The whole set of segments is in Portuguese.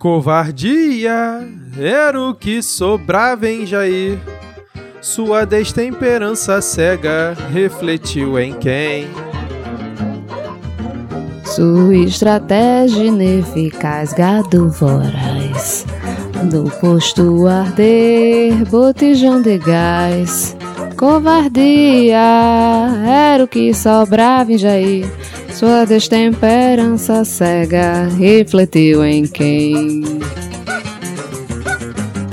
Covardia era o que sobrava em Jair. Sua destemperança cega refletiu em quem? Sua estratégia ineficaz, gado voraz. No posto arder, botijão de gás. Covardia era o que sobrava em Jair. Sua destemperança cega refletiu em quem?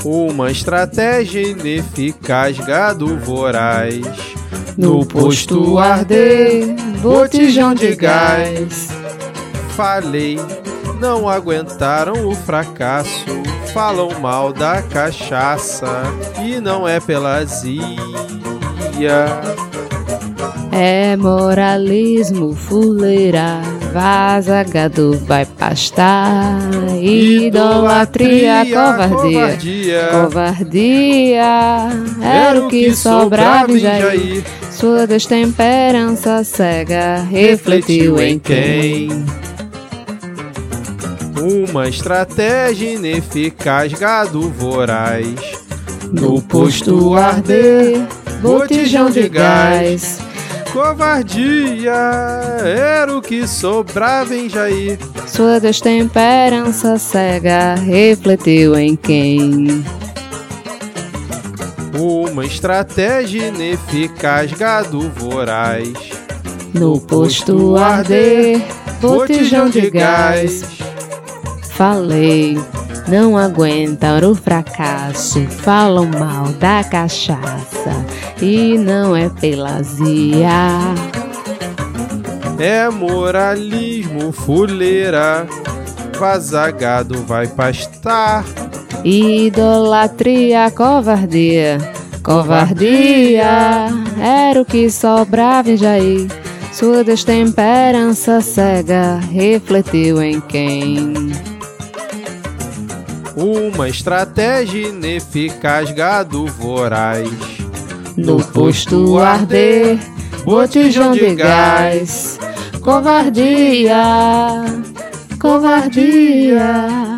Uma estratégia ineficaz, gado voraz. No posto arder, botijão de gás. Falei, não aguentaram o fracasso. Falam mal da cachaça e não é pela azia. É moralismo, fuleira, vaza, gado vai pastar. Idolatria, covardia, covardia. covardia. Era o que sobrava em Jair. Sua destemperança cega refletiu em quem? Uma estratégia ineficaz, gado voraz. No posto arder, botijão de gás. Covardia era o que sobrava em Jair. Sua destemperança cega refletiu em quem? Uma estratégia ineficaz, gado voraz. No posto arder, botijão de gás. Falei, não aguentam o fracasso, falam mal da cachaça e não é pelazia. É moralismo, fuleira. Vazagado vai pastar. Idolatria, covardia, covardia era o que sobrava em Jair. Sua destemperança cega refletiu em quem? Uma estratégia ineficaz, gado voraz. No posto arder, botijão de gás. Covardia, covardia.